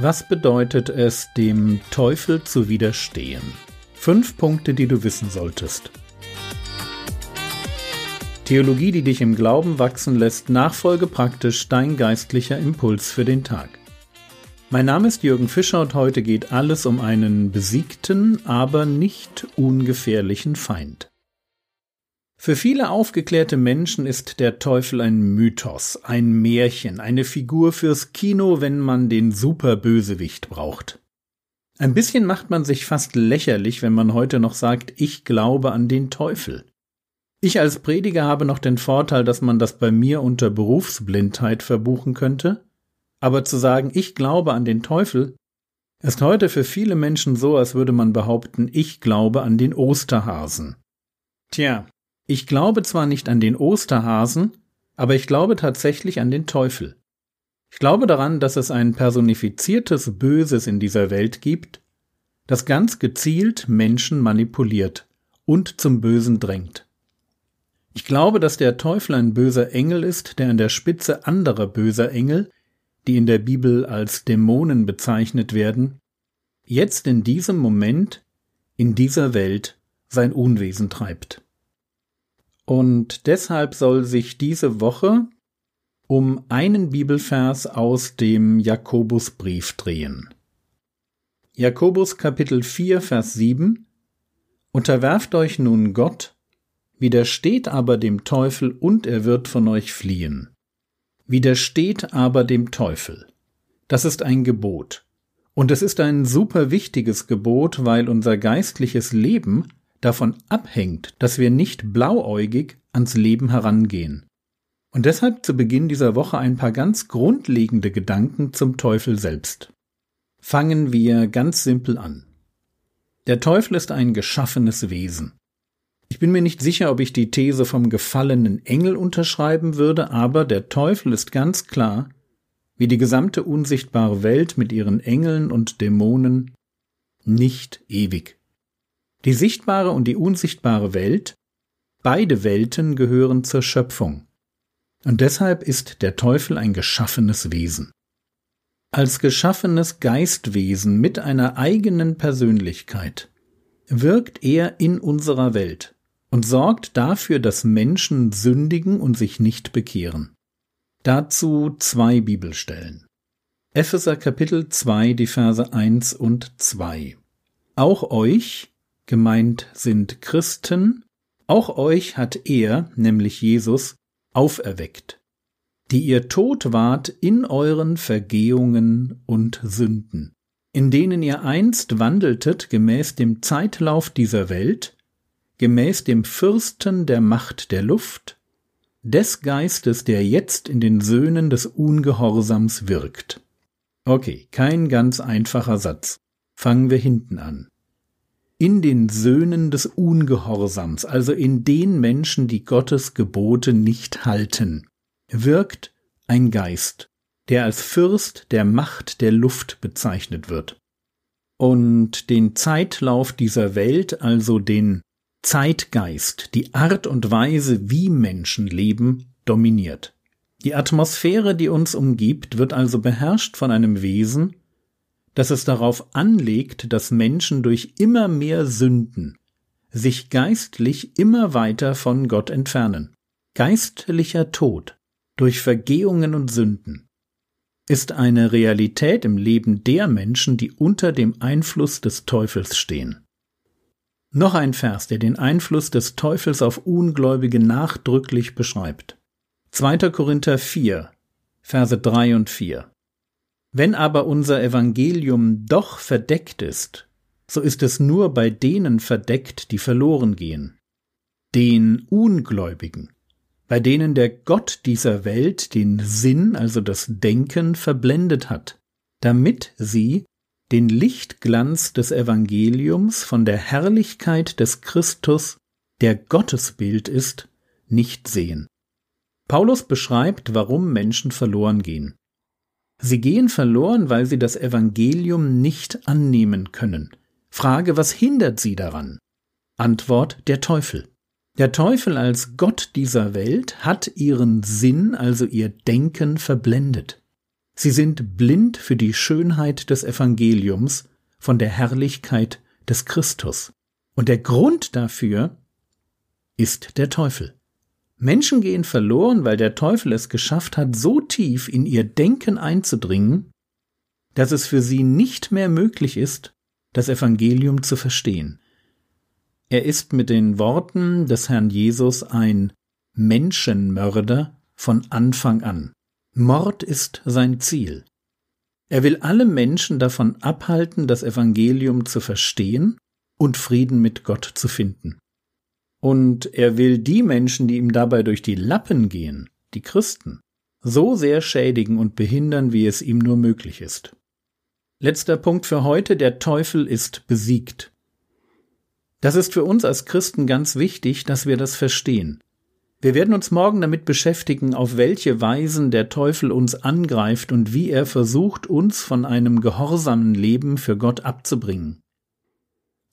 Was bedeutet es, dem Teufel zu widerstehen? Fünf Punkte, die du wissen solltest. Theologie, die dich im Glauben wachsen lässt, nachfolge praktisch dein geistlicher Impuls für den Tag. Mein Name ist Jürgen Fischer und heute geht alles um einen besiegten, aber nicht ungefährlichen Feind. Für viele aufgeklärte Menschen ist der Teufel ein Mythos, ein Märchen, eine Figur fürs Kino, wenn man den Superbösewicht braucht. Ein bisschen macht man sich fast lächerlich, wenn man heute noch sagt, ich glaube an den Teufel. Ich als Prediger habe noch den Vorteil, dass man das bei mir unter Berufsblindheit verbuchen könnte, aber zu sagen, ich glaube an den Teufel, ist heute für viele Menschen so, als würde man behaupten, ich glaube an den Osterhasen. Tja, ich glaube zwar nicht an den Osterhasen, aber ich glaube tatsächlich an den Teufel. Ich glaube daran, dass es ein personifiziertes Böses in dieser Welt gibt, das ganz gezielt Menschen manipuliert und zum Bösen drängt. Ich glaube, dass der Teufel ein böser Engel ist, der an der Spitze anderer böser Engel, die in der Bibel als Dämonen bezeichnet werden, jetzt in diesem Moment in dieser Welt sein Unwesen treibt. Und deshalb soll sich diese Woche um einen Bibelvers aus dem Jakobusbrief drehen. Jakobus Kapitel 4 Vers 7 Unterwerft euch nun Gott, widersteht aber dem Teufel und er wird von euch fliehen. Widersteht aber dem Teufel. Das ist ein Gebot. Und es ist ein super wichtiges Gebot, weil unser geistliches Leben davon abhängt, dass wir nicht blauäugig ans Leben herangehen. Und deshalb zu Beginn dieser Woche ein paar ganz grundlegende Gedanken zum Teufel selbst. Fangen wir ganz simpel an. Der Teufel ist ein geschaffenes Wesen. Ich bin mir nicht sicher, ob ich die These vom gefallenen Engel unterschreiben würde, aber der Teufel ist ganz klar, wie die gesamte unsichtbare Welt mit ihren Engeln und Dämonen, nicht ewig. Die sichtbare und die unsichtbare Welt, beide Welten gehören zur Schöpfung. Und deshalb ist der Teufel ein geschaffenes Wesen. Als geschaffenes Geistwesen mit einer eigenen Persönlichkeit wirkt er in unserer Welt und sorgt dafür, dass Menschen sündigen und sich nicht bekehren. Dazu zwei Bibelstellen. Epheser Kapitel 2, die Verse 1 und 2. Auch euch, gemeint sind Christen, auch euch hat er, nämlich Jesus, auferweckt, die ihr tot wart in euren Vergehungen und Sünden, in denen ihr einst wandeltet gemäß dem Zeitlauf dieser Welt, gemäß dem Fürsten der Macht der Luft, des Geistes, der jetzt in den Söhnen des Ungehorsams wirkt. Okay, kein ganz einfacher Satz. Fangen wir hinten an in den Söhnen des Ungehorsams, also in den Menschen, die Gottes Gebote nicht halten, wirkt ein Geist, der als Fürst der Macht der Luft bezeichnet wird. Und den Zeitlauf dieser Welt, also den Zeitgeist, die Art und Weise, wie Menschen leben, dominiert. Die Atmosphäre, die uns umgibt, wird also beherrscht von einem Wesen, dass es darauf anlegt, dass Menschen durch immer mehr Sünden sich geistlich immer weiter von Gott entfernen. Geistlicher Tod durch Vergehungen und Sünden ist eine Realität im Leben der Menschen, die unter dem Einfluss des Teufels stehen. Noch ein Vers, der den Einfluss des Teufels auf Ungläubige nachdrücklich beschreibt. 2. Korinther 4, Verse 3 und 4. Wenn aber unser Evangelium doch verdeckt ist, so ist es nur bei denen verdeckt, die verloren gehen, den Ungläubigen, bei denen der Gott dieser Welt den Sinn, also das Denken, verblendet hat, damit sie den Lichtglanz des Evangeliums von der Herrlichkeit des Christus, der Gottesbild ist, nicht sehen. Paulus beschreibt, warum Menschen verloren gehen. Sie gehen verloren, weil sie das Evangelium nicht annehmen können. Frage, was hindert sie daran? Antwort, der Teufel. Der Teufel als Gott dieser Welt hat ihren Sinn, also ihr Denken, verblendet. Sie sind blind für die Schönheit des Evangeliums von der Herrlichkeit des Christus. Und der Grund dafür ist der Teufel. Menschen gehen verloren, weil der Teufel es geschafft hat, so tief in ihr Denken einzudringen, dass es für sie nicht mehr möglich ist, das Evangelium zu verstehen. Er ist mit den Worten des Herrn Jesus ein Menschenmörder von Anfang an. Mord ist sein Ziel. Er will alle Menschen davon abhalten, das Evangelium zu verstehen und Frieden mit Gott zu finden. Und er will die Menschen, die ihm dabei durch die Lappen gehen, die Christen, so sehr schädigen und behindern, wie es ihm nur möglich ist. Letzter Punkt für heute, der Teufel ist besiegt. Das ist für uns als Christen ganz wichtig, dass wir das verstehen. Wir werden uns morgen damit beschäftigen, auf welche Weisen der Teufel uns angreift und wie er versucht, uns von einem gehorsamen Leben für Gott abzubringen.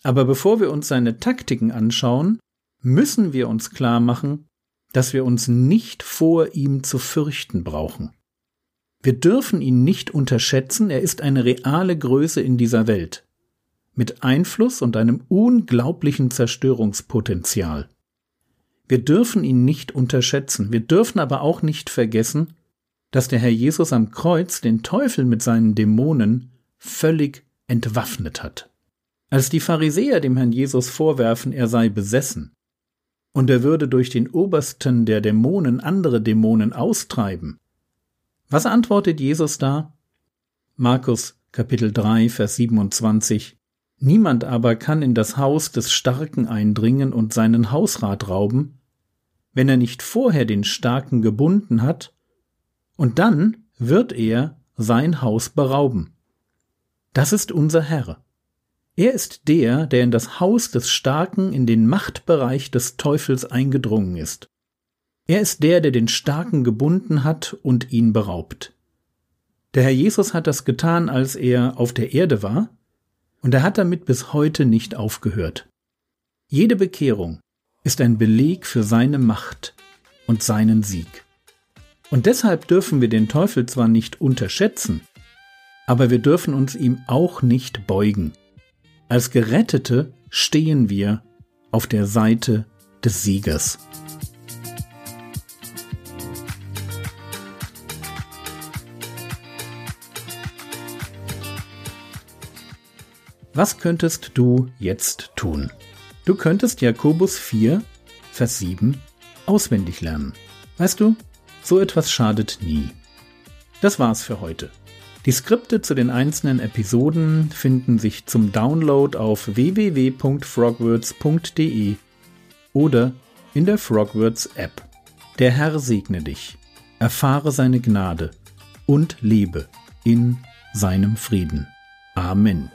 Aber bevor wir uns seine Taktiken anschauen, müssen wir uns klar machen, dass wir uns nicht vor ihm zu fürchten brauchen. Wir dürfen ihn nicht unterschätzen, er ist eine reale Größe in dieser Welt, mit Einfluss und einem unglaublichen Zerstörungspotenzial. Wir dürfen ihn nicht unterschätzen, wir dürfen aber auch nicht vergessen, dass der Herr Jesus am Kreuz den Teufel mit seinen Dämonen völlig entwaffnet hat. Als die Pharisäer dem Herrn Jesus vorwerfen, er sei besessen, und er würde durch den Obersten der Dämonen andere Dämonen austreiben. Was antwortet Jesus da? Markus Kapitel 3, Vers 27 Niemand aber kann in das Haus des Starken eindringen und seinen Hausrat rauben, wenn er nicht vorher den Starken gebunden hat, und dann wird er sein Haus berauben. Das ist unser Herr. Er ist der, der in das Haus des Starken, in den Machtbereich des Teufels eingedrungen ist. Er ist der, der den Starken gebunden hat und ihn beraubt. Der Herr Jesus hat das getan, als er auf der Erde war, und er hat damit bis heute nicht aufgehört. Jede Bekehrung ist ein Beleg für seine Macht und seinen Sieg. Und deshalb dürfen wir den Teufel zwar nicht unterschätzen, aber wir dürfen uns ihm auch nicht beugen. Als Gerettete stehen wir auf der Seite des Siegers. Was könntest du jetzt tun? Du könntest Jakobus 4, Vers 7 auswendig lernen. Weißt du, so etwas schadet nie. Das war's für heute. Die Skripte zu den einzelnen Episoden finden sich zum Download auf www.frogwords.de oder in der Frogwords App. Der Herr segne dich, erfahre seine Gnade und lebe in seinem Frieden. Amen.